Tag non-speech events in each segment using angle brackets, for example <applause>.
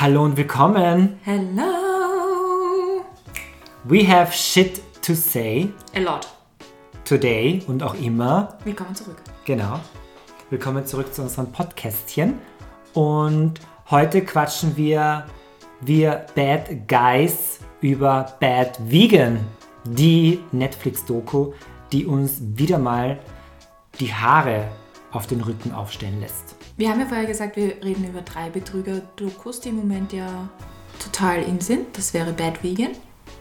Hallo und willkommen. Hello. We have shit to say A lot. today und auch immer. Willkommen zurück. Genau. Willkommen zurück zu unserem Podcastchen. Und heute quatschen wir, wir Bad Guys, über Bad Vegan, die Netflix-Doku, die uns wieder mal die Haare auf den Rücken aufstellen lässt. Wir haben ja vorher gesagt, wir reden über drei Betrüger-Dokus, die im Moment ja total in sind. Das wäre Bad Vegan.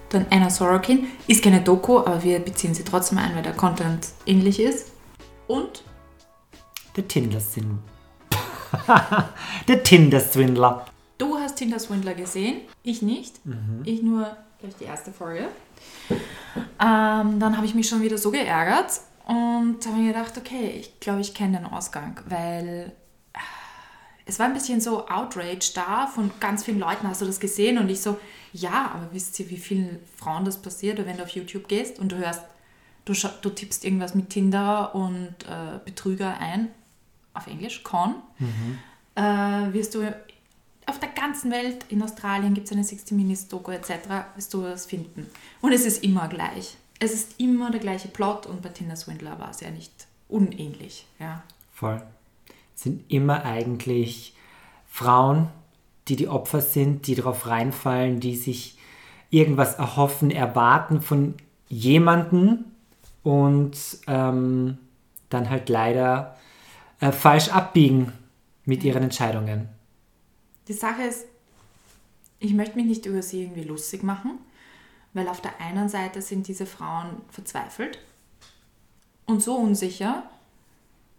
Dann Anna Sorokin. Ist keine Doku, aber wir beziehen sie trotzdem ein, weil der Content ähnlich ist. Und Der Tinder-Swindler. <laughs> der Tinder-Swindler. du hast Tinder Swindler gesehen, ich nicht. Ich nur durch die erste Folge. Ähm, dann habe ich mich schon wieder so geärgert und habe mir gedacht, okay, ich glaube, ich kenne den Ausgang, weil es war ein bisschen so Outrage da von ganz vielen Leuten. Hast du das gesehen? Und ich so, ja, aber wisst ihr, wie vielen Frauen das passiert, wenn du auf YouTube gehst und du hörst, du, du tippst irgendwas mit Tinder und äh, Betrüger ein, auf Englisch, Con, äh, wirst du auf der ganzen Welt, in Australien gibt es eine 60 Minutes Doku etc., wirst du das finden. Und es ist immer gleich. Es ist immer der gleiche Plot und bei Tinder Swindler war es ja nicht unähnlich. Ja. Voll. Sind immer eigentlich Frauen, die die Opfer sind, die darauf reinfallen, die sich irgendwas erhoffen, erwarten von jemandem und ähm, dann halt leider äh, falsch abbiegen mit ihren Entscheidungen. Die Sache ist, ich möchte mich nicht über sie irgendwie lustig machen, weil auf der einen Seite sind diese Frauen verzweifelt und so unsicher,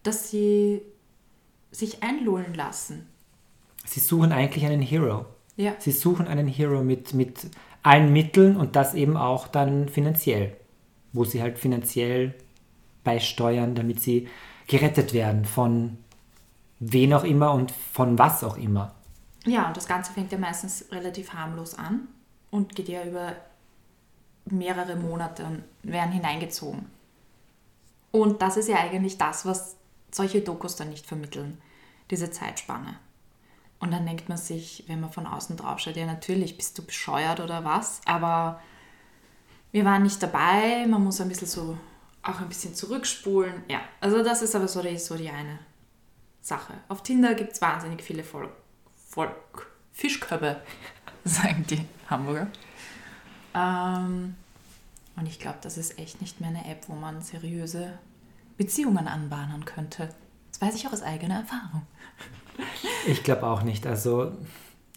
dass sie sich einlullen lassen. Sie suchen eigentlich einen Hero. Ja. Sie suchen einen Hero mit, mit allen Mitteln und das eben auch dann finanziell, wo sie halt finanziell beisteuern, damit sie gerettet werden von wen auch immer und von was auch immer. Ja, und das Ganze fängt ja meistens relativ harmlos an und geht ja über mehrere Monate und werden hineingezogen. Und das ist ja eigentlich das, was solche Dokus dann nicht vermitteln, diese Zeitspanne. Und dann denkt man sich, wenn man von außen drauf schaut, ja natürlich, bist du bescheuert oder was, aber wir waren nicht dabei, man muss ein bisschen so, auch ein bisschen zurückspulen. Ja, also das ist aber so die, so die eine Sache. Auf Tinder gibt es wahnsinnig viele Volk, Volk, Fischköpfe, <laughs> sagen die Hamburger. Ähm, und ich glaube, das ist echt nicht mehr eine App, wo man seriöse Beziehungen anbahnen könnte. Das weiß ich auch aus eigener Erfahrung. Ich glaube auch nicht. Also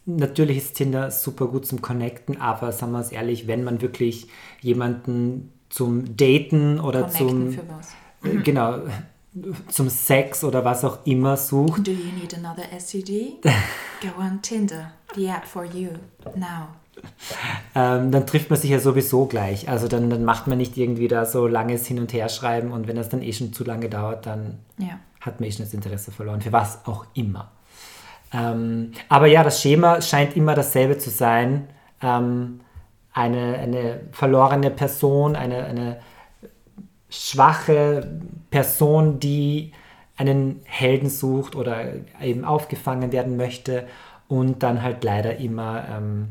natürlich ist Tinder super gut zum Connecten, aber sagen wir es ehrlich, wenn man wirklich jemanden zum Daten oder Connecten zum für was? äh, genau zum Sex oder was auch immer sucht, Do you need another STD? <laughs> Go on Tinder, the app for you, now. Ähm, dann trifft man sich ja sowieso gleich. Also dann, dann macht man nicht irgendwie da so langes Hin- und Herschreiben und wenn das dann eh schon zu lange dauert, dann Ja. hat man eh schon das Interesse verloren, für was auch immer. Ähm, aber ja, das Schema scheint immer dasselbe zu sein. Ähm, eine, eine verlorene Person, eine, eine schwache Person, die einen Helden sucht oder eben aufgefangen werden möchte und dann halt leider immer ähm,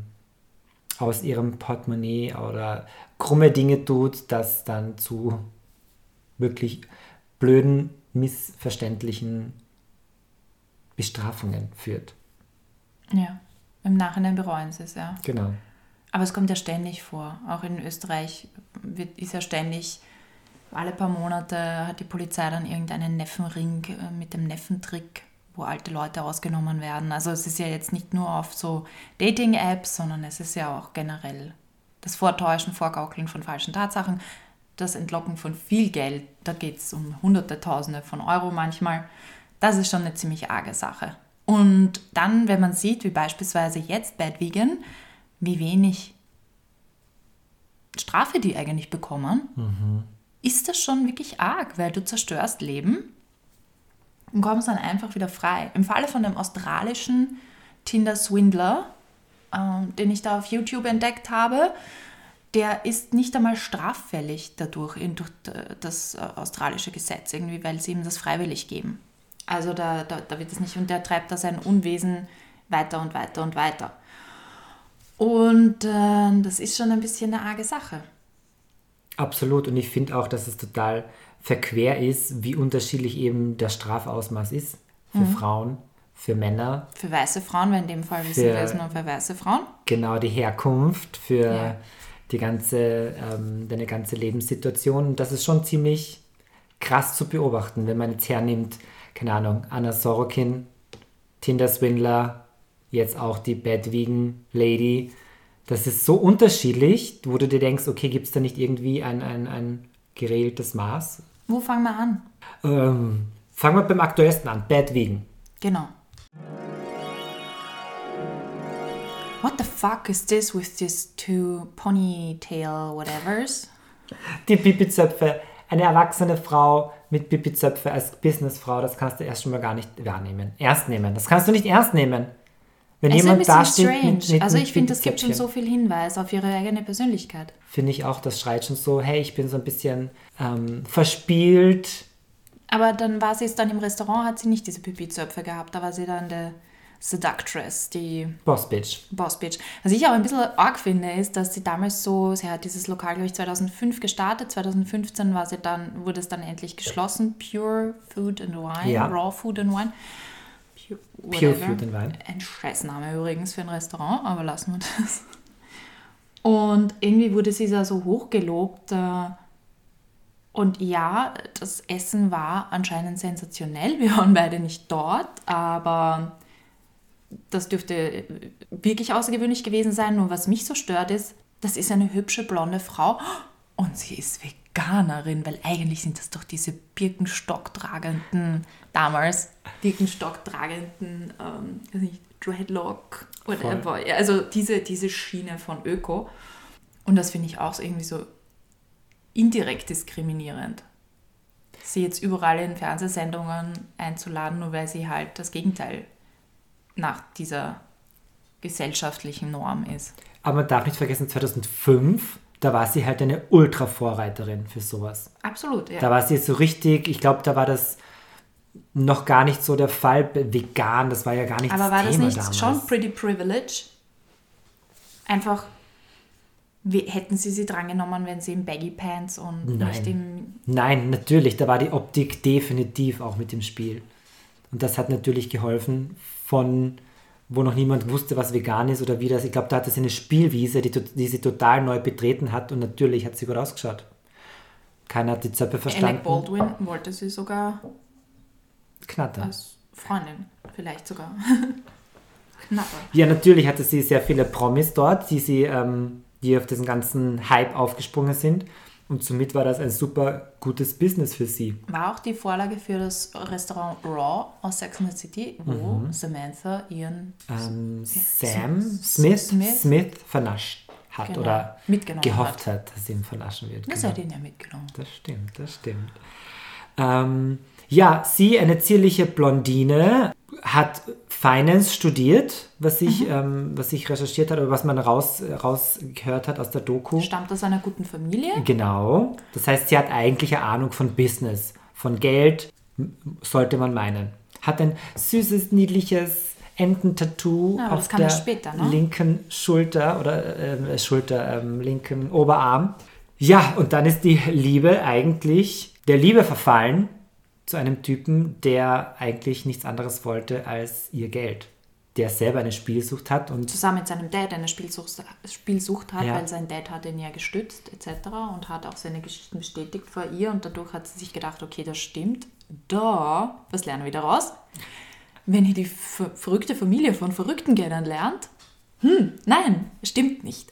aus ihrem Portemonnaie oder krumme Dinge tut, das dann zu wirklich blöden, missverständlichen Bestrafungen führt. Ja. Im Nachhinein bereuen sie es, ja. Genau. Aber es kommt ja ständig vor. Auch in Österreich wird, ist ja ständig, alle paar Monate hat die Polizei dann irgendeinen Neffenring äh, mit dem Neffentrick, wo alte Leute ausgenommen werden. Also es ist ja jetzt nicht nur auf so Dating-Apps, sondern es ist ja auch generell das Vortäuschen, Vorgaukeln von falschen Tatsachen, das Entlocken von viel Geld. Da geht es um Hunderte, Tausende von Euro manchmal. Das ist schon eine ziemlich arge Sache. Und dann, wenn man sieht, wie beispielsweise jetzt Bad Vegan, wie wenig Strafe die eigentlich bekommen, ist das schon wirklich arg, weil du zerstörst Leben und kommst dann einfach wieder frei. Im Falle von dem australischen Tinder-Swindler, ähm, den ich da auf YouTube entdeckt habe, der ist nicht einmal straffällig dadurch, durch d- das äh, australische Gesetz irgendwie, weil sie ihm das freiwillig geben. Also da, da, da wird es nicht, und der treibt da sein Unwesen weiter und weiter und weiter. Und äh, das ist schon ein bisschen eine arge Sache. Absolut. Und ich finde auch, dass es total verquer ist, wie unterschiedlich eben der Strafausmaß ist für Mhm. Frauen, für Männer, Für weiße Frauen, weil in dem Fall wissen wir es nur für weiße Frauen. genau die Herkunft, für Ja. die ganze, ähm, deine ganze Lebenssituation. Und das ist schon ziemlich krass zu beobachten, wenn man jetzt hernimmt, keine Ahnung, Anna Sorokin, Tinder Swindler, jetzt auch die Bedwiegen Lady. Das ist so unterschiedlich, wo du dir denkst, okay, gibt es da nicht irgendwie ein, ein, ein geregeltes Maß? Wo fangen wir an? Ähm, fangen wir beim aktuellsten an, Bedwiegen. Genau. What the fuck is this with these two ponytail whatevers? Die Pipizöpfe, eine erwachsene Frau mit Pipizöpfe als Businessfrau, das kannst du erst schon mal gar nicht wahrnehmen. Ernst nehmen. Das kannst du nicht ernst nehmen. Wenn Es ist ein jemand bisschen da steht strange. mit, mit also mit ich finde, es gibt schon so viel Hinweis auf ihre eigene Persönlichkeit. Finde ich auch, das schreit schon so, hey, ich bin so ein bisschen ähm, verspielt. Aber dann war sie es dann im Restaurant, hat sie nicht diese Pipi-Zöpfe gehabt. Da war sie dann der Seductress, die Boss Bitch. Boss Bitch. Was ich aber ein bisschen arg finde, ist, dass sie damals so, sie hat dieses Lokal, glaube ich, 2005 gestartet. 2015 war sie dann, wurde es dann endlich geschlossen. Pure Food and Wine, Ja. Raw Food and Wine. Pure, Pure and Wine. Ein Scheißname übrigens für ein Restaurant, aber lassen wir das. Und irgendwie wurde sie da so hochgelobt. äh, Und ja, das Essen war anscheinend sensationell. Wir waren beide nicht dort, aber das dürfte wirklich außergewöhnlich gewesen sein. Nur was mich so stört ist, das ist eine hübsche blonde Frau und sie ist Veganerin, weil eigentlich sind das doch diese Birkenstock-tragenden, damals Birkenstock-tragenden, ähm, nicht, Dreadlock, whatever. Ja, also diese, diese Schiene von Öko. Und das finde ich auch irgendwie so indirekt diskriminierend. Sie jetzt überall in Fernsehsendungen einzuladen, nur weil sie halt das Gegenteil nach dieser gesellschaftlichen Norm ist. Aber man darf nicht vergessen, 2005, da war sie halt eine Ultra-Vorreiterin für sowas. Absolut, ja. Da war sie so richtig, ich glaube, da war das noch gar nicht so der Fall. Vegan, das war ja gar nicht Aber das war das Thema nicht damals. schon pretty privilege? Einfach, wie, hätten sie sie drangenommen, wenn sie in Baggy Pants und Nein. nicht im... Nein, natürlich, da war die Optik definitiv auch mit dem Spiel. Und das hat natürlich geholfen, von wo noch niemand wusste, was vegan ist oder wie das. Ich glaube, da hatte sie eine Spielwiese, die, die sie total neu betreten hat und natürlich hat sie gut ausgeschaut. Keiner hat die Zöpfe verstanden. Alec Baldwin wollte sie sogar Knatter. als Freundin, vielleicht sogar. <laughs> Knapper. Ja, natürlich hatte sie sehr viele Promis dort, die sie, ähm, die auf diesen ganzen Hype aufgesprungen sind. Und somit war das ein super gutes Business für sie. War auch die Vorlage für das Restaurant Raw aus Sex and the City, wo Mhm. Samantha ihren Ähm, Sam Smith, Smith. Smith vernascht hat Genau. oder gehofft hat. dass sie ihm vernaschen wird. Das Genau. hat ihn ja mitgenommen. Das stimmt, das stimmt. Ähm, ja, sie, eine zierliche Blondine, hat Finance studiert, was ich, Mhm. ähm, was ich recherchiert habe oder was man raus, rausgehört hat aus der Doku. Stammt aus einer guten Familie. Genau. Das heißt, sie hat eigentlich eine Ahnung von Business, von Geld, sollte man meinen. Hat ein süßes, niedliches Ententattoo Ja, auf der später, ne? linken Schulter oder ähm, Schulter, ähm, linken Oberarm. Ja, und dann ist die Liebe eigentlich der Liebe verfallen zu einem Typen, der eigentlich nichts anderes wollte als ihr Geld. Der selber eine Spielsucht hat und Zusammen mit seinem Dad eine Spielsucht, Spielsucht hat, Ja. weil sein Dad hat ihn ja gestützt etc. und hat auch seine Geschichten bestätigt vor ihr und dadurch hat sie sich gedacht, okay, das stimmt. Da, was lernen wir daraus? Wenn ihr die ver verrückte Familie von Verrückten kennenlernt, hm, nein, stimmt nicht.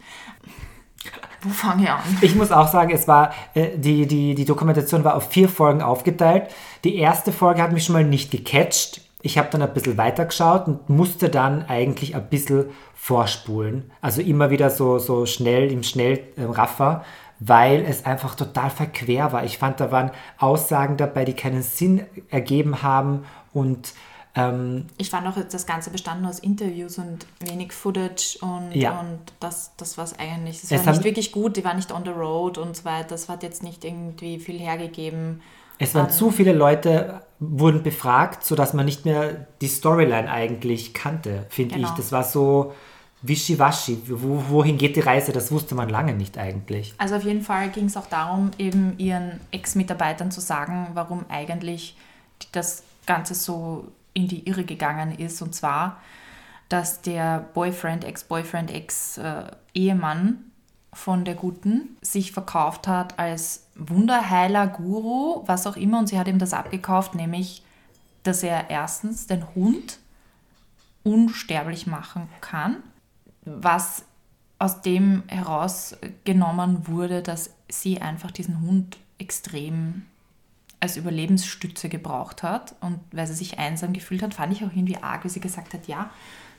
Wo fange ich an? Ich muss auch sagen, es war, äh, die, die, die Dokumentation war auf vier Folgen aufgeteilt. Die erste Folge hat mich schon mal nicht gecatcht. Ich habe dann ein bisschen weitergeschaut und musste dann eigentlich ein bisschen vorspulen. Also immer wieder so, so schnell im Schnellraffer, weil es einfach total verquer war. Ich fand, da waren Aussagen dabei, die keinen Sinn ergeben haben und ähm, Ich fand auch, das Ganze bestand nur aus Interviews und wenig Footage und, Ja. und das, das war es eigentlich. Es Es war nicht wirklich gut, die war nicht on the road und so weiter. Das hat jetzt nicht irgendwie viel hergegeben. Es waren an- zu viele Leute, wurden befragt, sodass man nicht mehr die Storyline eigentlich kannte, finde Genau. ich. Das war so wischiwaschi. Wo, wohin geht die Reise? Das wusste man lange nicht eigentlich. Also auf jeden Fall ging es auch darum, eben ihren Ex-Mitarbeitern zu sagen, warum eigentlich das Ganze so in die Irre gegangen ist. Und zwar, dass der Boyfriend, Ex-Boyfriend, Ex-Ehemann von der Guten sich verkauft hat als Wunderheiler, Guru, was auch immer. Und sie hat ihm das abgekauft, nämlich, dass er erstens den Hund unsterblich machen kann, was aus dem herausgenommen wurde, dass sie einfach diesen Hund extrem als Überlebensstütze gebraucht hat und weil sie sich einsam gefühlt hat, fand ich auch irgendwie arg, wie sie gesagt hat, ja,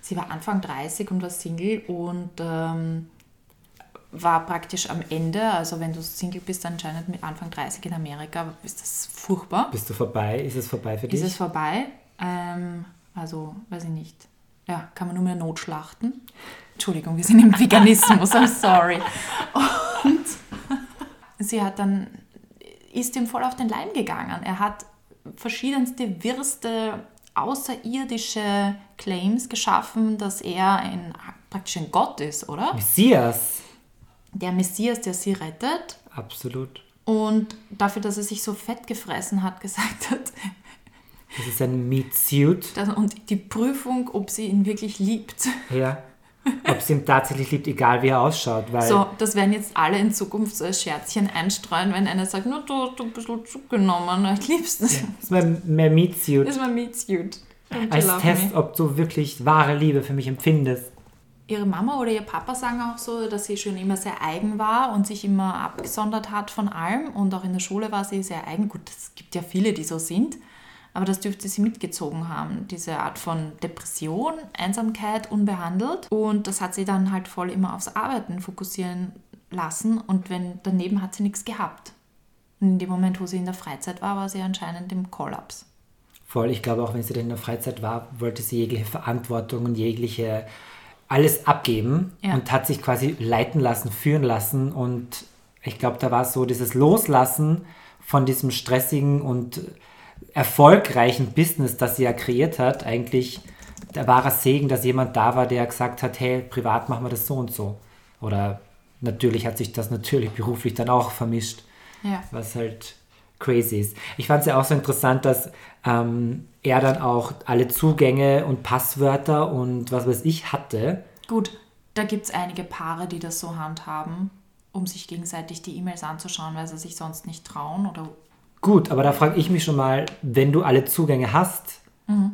sie war Anfang 30 und war Single und ähm, war praktisch am Ende, also wenn du Single bist, anscheinend mit Anfang 30 in Amerika, ist das furchtbar. Bist du vorbei? Ist es vorbei für dich? Ist es vorbei? Ähm, also, weiß ich nicht. Ja, kann man nur mehr notschlachten. Entschuldigung, wir sind im Veganismus, I'm sorry. <laughs> Und sie hat dann, ist ihm voll auf den Leim gegangen. Er hat verschiedenste wirste, außerirdische Claims geschaffen, dass er ein, praktisch ein Gott ist, oder? Messias. Der Messias, der sie rettet. Absolut. Und dafür, dass er sich so fett gefressen hat, <laughs> gesagt hat, Das ist ein Meat Suit. Das- Und die Prüfung, ob sie ihn wirklich liebt. Ja. Ob sie ihn tatsächlich liebt, egal wie er ausschaut. Weil So, das werden jetzt alle in Zukunft so als Scherzchen einstreuen, wenn einer sagt, nur du hast ein bisschen zugenommen, ich lieb's. Das das ist mein, mein Suit. ist mein Meat Suit. Don't you Als Test, me? ob du wirklich wahre Liebe für mich empfindest. Ihre Mama oder ihr Papa sagen auch so, dass sie schon immer sehr eigen war und sich immer abgesondert hat von allem. Und auch in der Schule war sie sehr eigen. Gut, es gibt ja viele, die so sind. Aber das dürfte sie mitgezogen haben, diese Art von Depression, Einsamkeit unbehandelt. Und das hat sie dann halt voll immer aufs Arbeiten fokussieren lassen. Und wenn daneben hat sie nichts gehabt. Und in dem Moment, wo sie in der Freizeit war, war sie anscheinend im Kollaps. Voll, ich glaube auch, wenn sie dann in der Freizeit war, wollte sie jegliche Verantwortung und jegliche alles abgeben Ja. und hat sich quasi leiten lassen, führen lassen. Und ich glaube, da war so dieses Loslassen von diesem stressigen und erfolgreichen Business, das sie ja kreiert hat, eigentlich der wahre Segen, dass jemand da war, der gesagt hat, hey, privat machen wir das so und so. Oder natürlich hat sich das natürlich beruflich dann auch vermischt Ja. was halt crazy ist. Ich fand es ja auch so interessant, dass ähm, er dann auch alle Zugänge und Passwörter und was weiß ich hatte. Gut, da gibt es einige Paare, die das so handhaben, um sich gegenseitig die E-Mails anzuschauen, weil sie sich sonst nicht trauen oder Gut, aber da frage ich mich schon mal, wenn du alle Zugänge hast,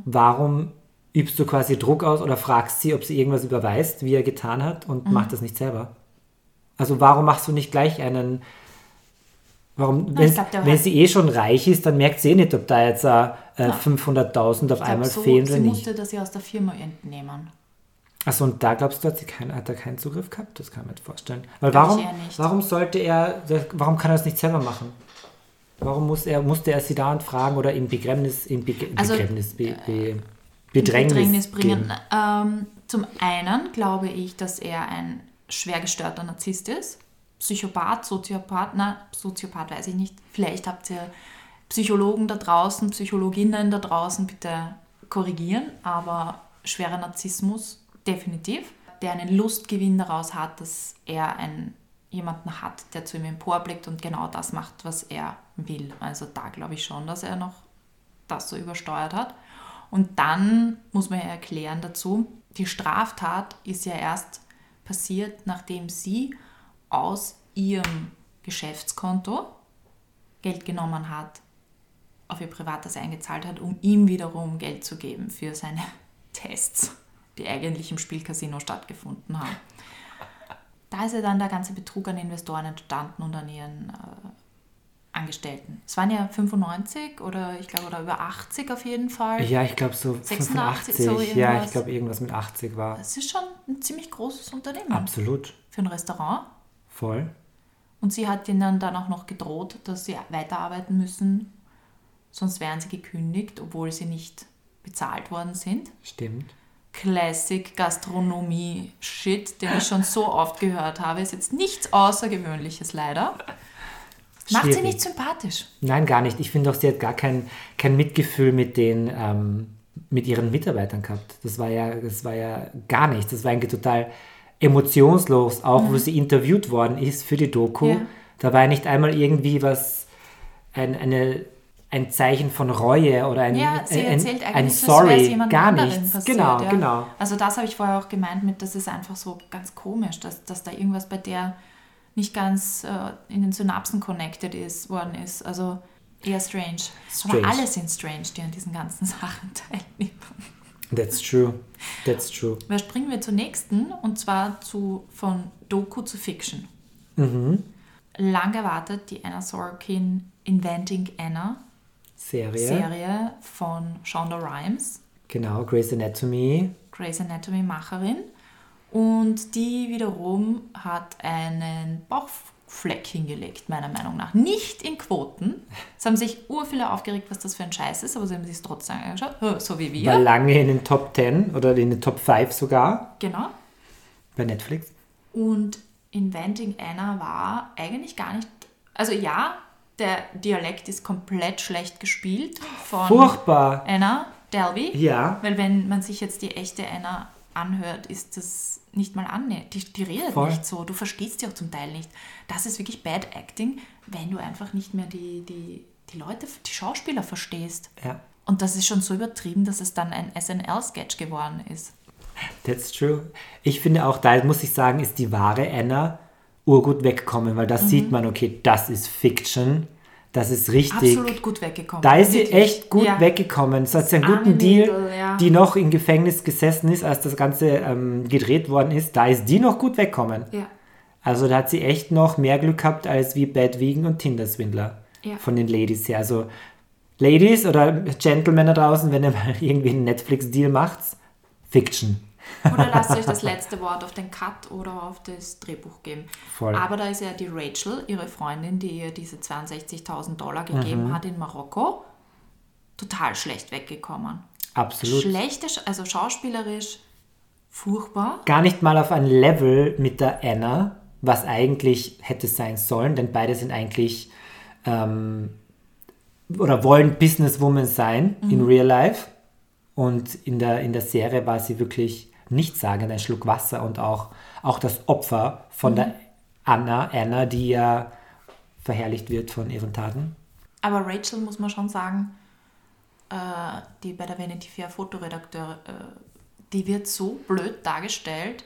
warum übst du quasi Druck aus oder fragst sie, ob sie irgendwas überweist, wie er getan hat und macht das nicht selber? Also warum machst du nicht gleich einen... Warum, Na, wenn, glaub, wenn sie eh schon reich ist, dann merkt sie eh nicht, ob da jetzt äh, äh, 500.000 auf Ich glaub, einmal so, fehlen sie oder nicht. musste das ja aus der Firma entnehmen. Achso, und da glaubst du, hat, sie kein, hat er keinen Zugriff gehabt? Das kann ich mir nicht vorstellen. Weil warum, warum sollte er, warum kann er das nicht selber machen? Warum muss er, musste er sie da und fragen oder in Begräbnis, in Beg Also, Begräbnis, Be, Be, Bedrängnis, Bedrängnis bringen. Ähm, zum einen glaube ich, dass er ein schwer gestörter Narzisst ist. Psychopath, Soziopath, na, Soziopath weiß ich nicht. Vielleicht habt ihr Psychologen da draußen, Psychologinnen da draußen, bitte korrigieren, aber schwerer Narzissmus, definitiv, der einen Lustgewinn daraus hat, dass er einen, jemanden hat, der zu ihm emporblickt und genau das macht, was er will. Also da glaube ich schon, dass er noch das so übersteuert hat. Und dann muss man ja erklären dazu, die Straftat ist ja erst passiert, nachdem sie aus ihrem Geschäftskonto Geld genommen hat, auf ihr Privates eingezahlt hat, um ihm wiederum Geld zu geben für seine <laughs> Tests, die eigentlich im Spielcasino stattgefunden haben. Da ist ja dann der ganze Betrug an Investoren entstanden und an ihren äh, Angestellten. Es waren ja 95 oder ich glaube oder über 80 auf jeden Fall. Ja, ich glaube so 86, 85. so ja, ich glaube irgendwas mit 80 war. Es ist schon ein ziemlich großes Unternehmen Absolut. für ein Restaurant. Voll. Und sie hat ihnen dann auch noch gedroht, dass sie weiterarbeiten müssen, sonst wären sie gekündigt, obwohl sie nicht bezahlt worden sind. Stimmt. Classic Gastronomie Shit, den ich schon so oft gehört habe, ist jetzt nichts Außergewöhnliches leider. Macht sie nicht sympathisch. Nein, gar nicht. Ich finde auch, sie hat gar kein, kein Mitgefühl mit den ähm, mit ihren Mitarbeitern gehabt. Das war ja, das war ja gar nichts. Das war eigentlich total emotionslos, auch wo sie interviewt worden ist für die Doku. Mhm. Ja. Da war ja nicht einmal irgendwie was, ein, eine, ein Zeichen von Reue oder ein, Ja, sie ein, erzählt ein, ein Sorry, gar nichts. passiert. genau, ja. genau. Also das habe ich vorher auch gemeint mit, das ist einfach so ganz komisch, dass, dass da irgendwas bei der nicht ganz äh, in den Synapsen connected ist, worden ist. Also eher strange. Strange. Aber alle sind strange, die an diesen ganzen <laughs> Sachen teilnehmen. That's true. That's true. Da springen wir zur nächsten und zwar zu von Doku zu Fiction. Mhm. Lang erwartet die Anna Sorkin Inventing Anna Serie. Serie von Shonda Rhimes, Genau, Grey's Anatomy. Grey's Anatomy Macherin. Und die wiederum hat einen Bauchfleck hingelegt, meiner Meinung nach. Nicht in Quoten. Es haben sich ur viele aufgeregt, was das für ein Scheiß ist, aber sie haben sich es trotzdem angeschaut, so wie wir. War lange in den Top 10 oder in den Top 5 sogar genau. bei Netflix. Und Inventing Anna war eigentlich gar nicht. Also ja, der Dialekt ist komplett schlecht gespielt von Furchtbar. Anna Delvey. Ja. Weil wenn man sich jetzt die echte Anna anhört, ist das nicht mal annähernd. Die, die redet Voll. nicht so. Du verstehst sie auch zum Teil nicht. Das ist wirklich Bad Acting, wenn du einfach nicht mehr die, die, die Leute, die Schauspieler verstehst. Ja. Und das ist schon so übertrieben, dass es dann ein SNL-Sketch geworden ist. That's true. Ich finde auch, da muss ich sagen, ist die wahre Anna urgut weggekommen, weil da Mhm. sieht man, okay, das ist Fiction. Das ist richtig. Absolut gut weggekommen. Da ist sie Wirklich. echt gut Ja. weggekommen. So hat sie einen guten Deal, ja. die noch im Gefängnis gesessen ist, als das Ganze ähm, gedreht worden ist. Da ist die noch gut weggekommen. Ja. Also da hat sie echt noch mehr Glück gehabt als wie Bad Vegan und Tinder-Swindler von den Ladies her. Also Ladies oder Gentlemen da draußen, wenn ihr mal <laughs> irgendwie einen Netflix-Deal macht, Fiction. Oder lasst euch das letzte Wort auf den Cut oder auf das Drehbuch geben. Voll. Aber da ist ja die Rachel, ihre Freundin, die ihr diese 62.000 Dollar gegeben Mhm. hat in Marokko, total schlecht weggekommen. Absolut. Schlechte, Sch- also schauspielerisch furchtbar. Gar nicht mal auf ein Level mit der Anna, was eigentlich hätte sein sollen, denn beide sind eigentlich ähm, oder wollen Businesswoman sein in Real Life. Und in der, in der Serie war sie wirklich nichtssagend, ein Schluck Wasser und auch, auch das Opfer von der Anna, Anna, die ja verherrlicht wird von ihren Taten. Aber Rachel, muss man schon sagen, äh, die bei der Vanity Fair Fotoredakteur, äh, die wird so blöd dargestellt,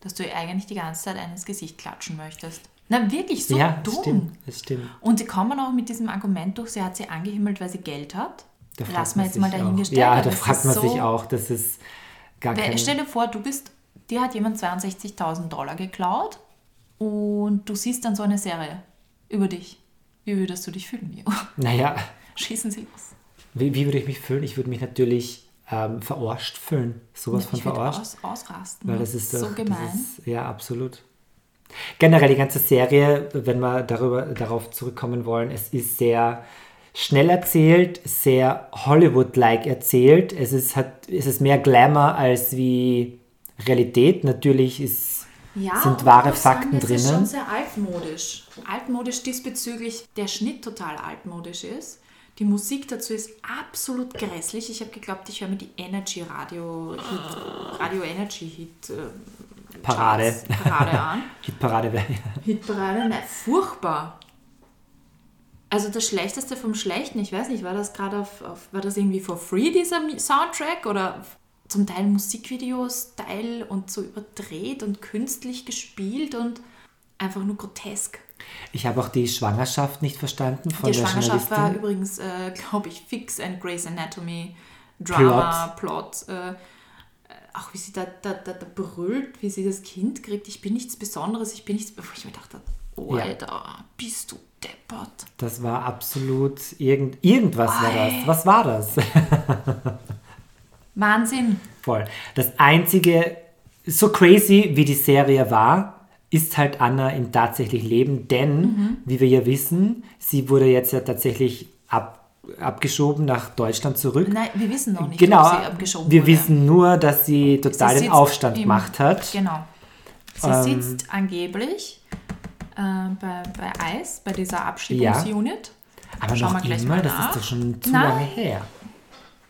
dass du ihr eigentlich die ganze Zeit einen ins Gesicht klatschen möchtest. Na, wirklich so ja, dumm. stimmt, das stimmt. Und sie kommen auch mit diesem Argument durch, sie hat sie angehimmelt, weil sie Geld hat. Da Lass mal jetzt mal auch. dahingestellt. Ja, aber da fragt man so, sich auch, das ist gar Wer- kein... Stell dir vor, du bist, dir hat jemand 62.000 Dollar geklaut und du siehst dann so eine Serie über dich. Wie würdest du dich fühlen, Mio? <laughs> Naja, Schießen sie los. Wie, wie würde ich mich fühlen? Ich würde mich natürlich ähm, verarscht fühlen. Sowas von ich würde verarscht. aus, ausrasten. Weil das ist so doch, gemein. Das ist, ja, absolut. Generell die ganze Serie, wenn wir darüber, darauf zurückkommen wollen, es ist sehr schnell erzählt, sehr Hollywood-like erzählt. Es ist, hat, es ist mehr Glamour als wie Realität. Natürlich ist, ja, sind wahre muss sagen, Fakten Es ist schon drinnen. sehr altmodisch. Altmodisch diesbezüglich der Schnitt total altmodisch ist. Die Musik dazu ist absolut grässlich. Ich habe geglaubt, ich höre mir die Energy Radio Hit, Radio Energy Hit äh, Parade. Charts, Parade an. <laughs> Hitparade wäre. Hitparade, nein, furchtbar. Also das Schlechteste vom Schlechten, ich weiß nicht, war das gerade auf, auf, war das irgendwie for free, dieser Soundtrack? Oder zum Teil Musikvideo-Style und so überdreht und künstlich gespielt und einfach nur grotesk. Ich habe auch die Schwangerschaft nicht verstanden von Die der Schwangerschaft war übrigens, äh, glaube ich, fix ein Grey's Anatomy Drama, Plot. Äh, äh, auch wie sie da, da, da, da brüllt, wie sie das Kind kriegt. Ich bin nichts Besonderes, ich bin nichts, wo ich mir dachte, oh Ja. Alter, bist du deppert. Das war absolut irgend, irgendwas war das. Was war das? <laughs> Wahnsinn. Voll. Das einzige, so crazy wie die Serie war, ist halt Anna im tatsächlichen Leben, denn, Mhm. wie wir ja wissen, sie wurde jetzt ja tatsächlich ab, abgeschoben nach Deutschland zurück. Nein, wir wissen noch nicht, genau, ob sie abgeschoben wir wurde. wissen nur, dass sie total den Aufstand gemacht hat. Genau. Sie Ähm, sitzt angeblich äh, bei, bei ICE, bei dieser Abschiebungsunit. Aber Schauen noch wir immer, mal das nach. ist doch schon zu Nein. lange her.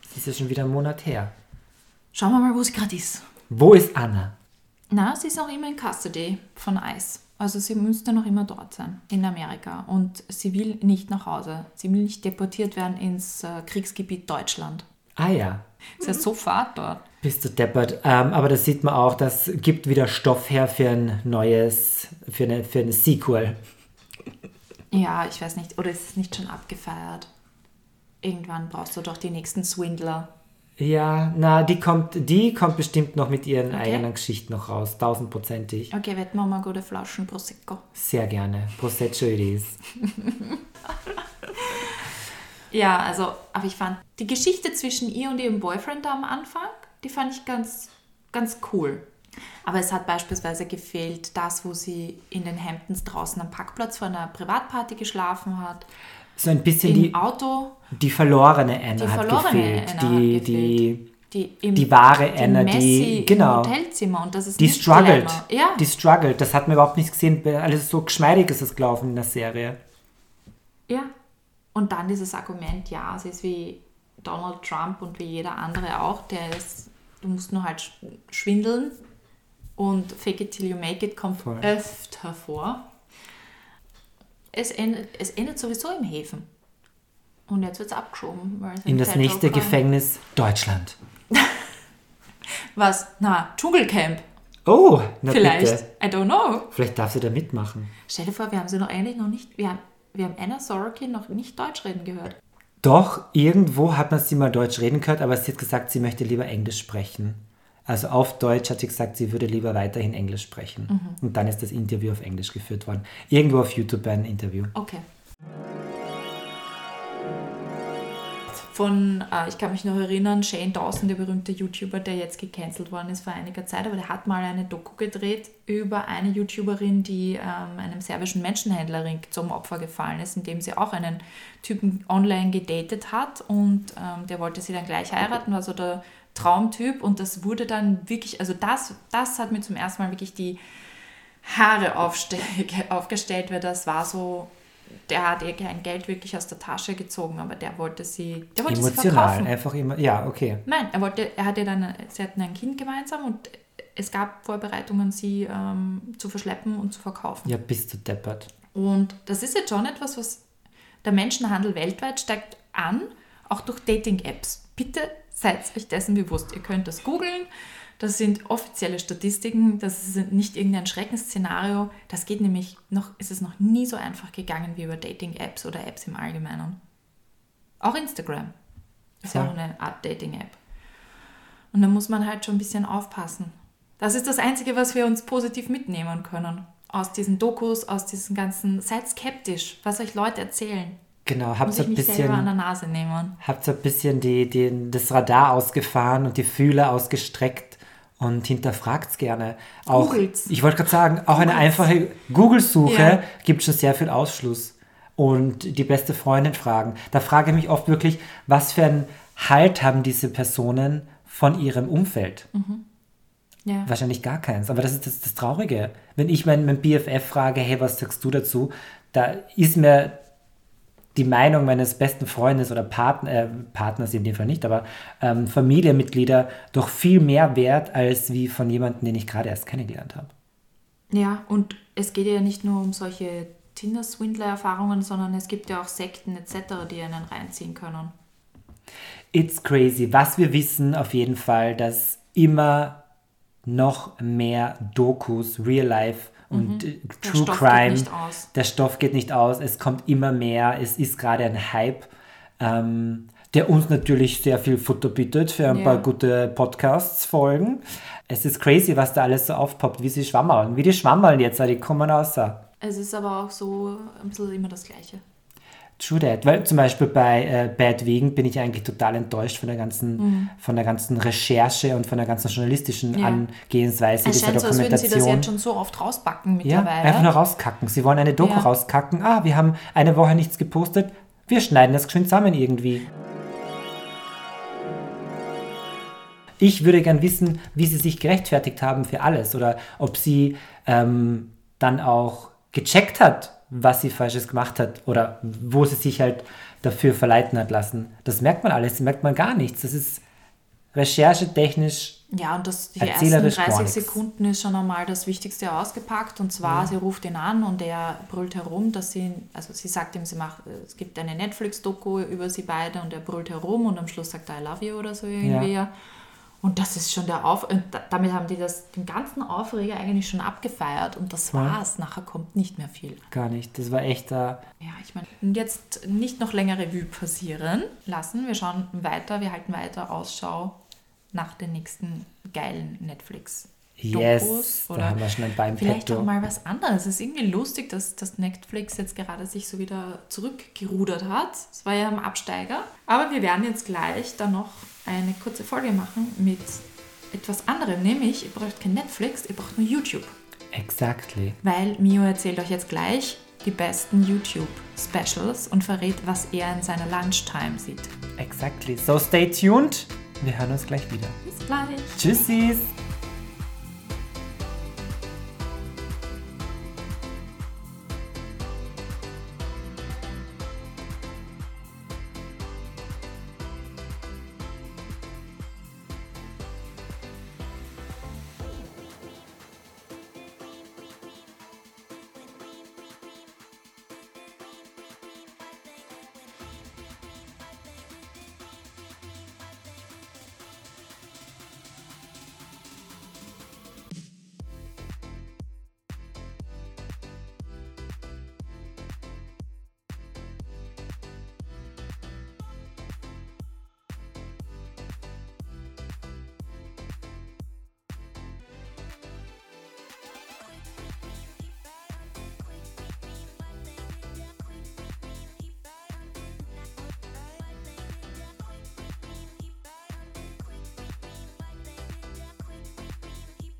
Das ist ja schon wieder einen Monat her. Schauen wir mal, wo sie gerade ist. Wo ist Anna? Na, sie ist noch immer in Custody von ICE. Also sie müsste noch immer dort sein, in Amerika. Und sie will nicht nach Hause. Sie will nicht deportiert werden ins äh, Kriegsgebiet Deutschland. Ah ja, Sie ist sofort dort. Bist du deppert. Ähm, aber das sieht man auch, das gibt wieder Stoff her für ein neues, für eine, für eine Sequel. Ja, ich weiß nicht. Oder ist es nicht schon abgefeiert? Irgendwann brauchst du doch die nächsten Swindler. Ja, na, die kommt, die kommt bestimmt noch mit ihren Okay. eigenen Geschichten noch raus, tausendprozentig. Okay, wetten wir mal gute Flaschen Prosecco. Sehr gerne. Prosecco it is. <laughs> Ja, also, aber ich fand die Geschichte zwischen ihr und ihrem Boyfriend da am Anfang, die fand ich ganz, ganz cool. Aber es hat beispielsweise gefehlt, das, wo sie in den Hamptons draußen am Parkplatz vor einer Privatparty geschlafen hat. So ein bisschen die, Auto, die verlorene Anna die hat verlorene gefehlt. Anna die, hat die, gefehlt. die, im, die wahre die Anna, Messi die, genau, im Hotelzimmer und das ist die struggled. Ja, Die struggled. Das hat man überhaupt nicht gesehen. Alles so geschmeidig ist es gelaufen in der Serie. ja. Und dann dieses Argument, ja, sie ist wie Donald Trump und wie jeder andere auch, der ist, du musst nur halt sch- schwindeln und fake it till you make it kommt Voll. öfter vor. Es endet, es endet sowieso im Häfen. Und jetzt wird es abgeschoben. In das nächste Gefängnis Deutschland. <laughs> Was? Na, Dschungelcamp. Oh, na Vielleicht. bitte. I don't know. Vielleicht darf sie da mitmachen. Stell dir vor, wir haben sie noch eigentlich noch nicht. Wir haben, wir haben Anna Sorokin noch nicht Deutsch reden gehört. Doch, irgendwo hat man sie mal Deutsch reden gehört, aber sie hat gesagt, sie möchte lieber Englisch sprechen. Also auf Deutsch hat sie gesagt, sie würde lieber weiterhin Englisch sprechen. Mhm. Und dann ist das Interview auf Englisch geführt worden. Irgendwo auf YouTube ein Interview. Okay. Von, äh, ich kann mich noch erinnern, Shane Dawson, der berühmte YouTuber, der jetzt gecancelt worden ist vor einiger Zeit, aber der hat mal eine Doku gedreht über eine YouTuberin, die ähm, einem serbischen Menschenhändlerring zum Opfer gefallen ist, indem sie auch einen Typen online gedatet hat und ähm, der wollte sie dann gleich heiraten, war so der Traumtyp und das wurde dann wirklich, also das, das hat mir zum ersten Mal wirklich die Haare <laughs> aufgestellt, weil das war so, der hat ihr kein Geld wirklich aus der Tasche gezogen, aber der wollte sie, der wollte sie Emotional, verkaufen. einfach immer. Ja, okay. Nein, er wollte, er hatte dann, sie hatten ein Kind gemeinsam und es gab Vorbereitungen, sie ähm, zu verschleppen und zu verkaufen. Ja, bist du deppert. Und das ist jetzt schon etwas, was der Menschenhandel weltweit steigt an, auch durch Dating-Apps. Bitte seid euch dessen bewusst. Ihr könnt das googeln. Das sind offizielle Statistiken. Das ist nicht irgendein Schreckensszenario. Das geht nämlich noch, ist es noch nie so einfach gegangen wie über Dating-Apps oder Apps im Allgemeinen. Auch Instagram ist ja Voll. auch eine Art Dating-App. Und da muss man halt schon ein bisschen aufpassen. Das ist das Einzige, was wir uns positiv mitnehmen können. Aus diesen Dokus, aus diesen ganzen. Seid skeptisch, was euch Leute erzählen. Genau, habt ihr ein selber an bisschen, der Nase nehmen. habt ihr ein bisschen die, die, das Radar ausgefahren und die Fühler ausgestreckt und hinterfragt gerne. Auch, Googelt's. ich wollte gerade sagen, auch eine Googelt's. einfache Google-Suche Ja. gibt schon sehr viel Ausschluss. Und die beste Freundin fragen. Da frage ich mich oft wirklich, was für einen Halt haben diese Personen von ihrem Umfeld? Ja. Wahrscheinlich gar keins. Aber das ist das, das Traurige. Wenn ich meinen mein BFF frage, hey, was sagst du dazu? Da ist mir die Meinung meines besten Freundes oder Partner, äh, Partners in dem Fall nicht, aber ähm, Familienmitglieder doch viel mehr wert als wie von jemandem, den ich gerade erst kennengelernt habe. ja, und es geht ja nicht nur um solche Tinder-Swindler-Erfahrungen, sondern es gibt ja auch Sekten etc., die einen reinziehen können. It's crazy. Was wir wissen auf jeden Fall, dass immer noch mehr Dokus, Real Life und äh, Mhm. Der True Stoff Crime. geht nicht aus. Der Stoff geht nicht aus. Es kommt immer mehr. Es ist gerade ein Hype, ähm, der uns natürlich sehr viel Futter bietet für ein Ja. paar gute Podcasts folgen. Es ist crazy, was da alles so aufpoppt, wie sie schwammeln. Wie die schwammeln jetzt, die kommen außer. Es ist aber auch so ein bisschen immer das Gleiche. True that. Weil zum Beispiel bei äh, Bad Wegen bin ich eigentlich total enttäuscht von der ganzen, von der ganzen Recherche und von der ganzen journalistischen Mhm. Ja. Angehensweise Es dieser scheint so, als würden sie das Dokumentation. jetzt schon so oft rausbacken ja, mittlerweile. einfach nur rauskacken. Sie wollen eine Doku Ja. rauskacken. Ah, wir haben eine Woche nichts gepostet. Wir schneiden das geschwind zusammen irgendwie. Ich würde gern wissen, wie sie sich gerechtfertigt haben für alles oder ob sie ähm, dann auch gecheckt hat, was sie Falsches gemacht hat oder wo sie sich halt dafür verleiten hat lassen. Das merkt man alles, das merkt man gar nichts. Das ist recherchetechnisch. Ja, und das, die ersten 30 Sekunden ist schon einmal das Wichtigste ausgepackt. Und zwar, ja. sie ruft ihn an und er brüllt herum, dass sie, also sie sagt ihm, sie macht, es gibt eine Netflix-Doku über sie beide und er brüllt herum und am Schluss sagt er I love you oder so irgendwie. Ja. Und das ist schon der Auf... Und damit haben die das, den ganzen Aufreger eigentlich schon abgefeiert. Und das war's. Nachher kommt nicht mehr viel. Gar nicht. Das war echt da. Ja, ich meine, jetzt nicht noch länger Revue passieren lassen. Wir schauen weiter, wir halten weiter Ausschau nach den nächsten geilen Netflix. Yes, oder da haben wir schon ein beim Vielleicht Petto. auch mal was anderes. Es ist irgendwie lustig, dass, dass Netflix jetzt gerade sich so wieder zurückgerudert hat. Es war ja am Absteiger. Aber wir werden jetzt gleich dann noch eine kurze Folge machen mit etwas anderem, nämlich ihr braucht kein Netflix, ihr braucht nur YouTube. Exactly. Weil Mio erzählt euch jetzt gleich die besten YouTube-Specials und verrät, was er in seiner Lunchtime sieht. Exactly. So stay tuned. Wir hören uns gleich wieder. Bis gleich. Tschüssis.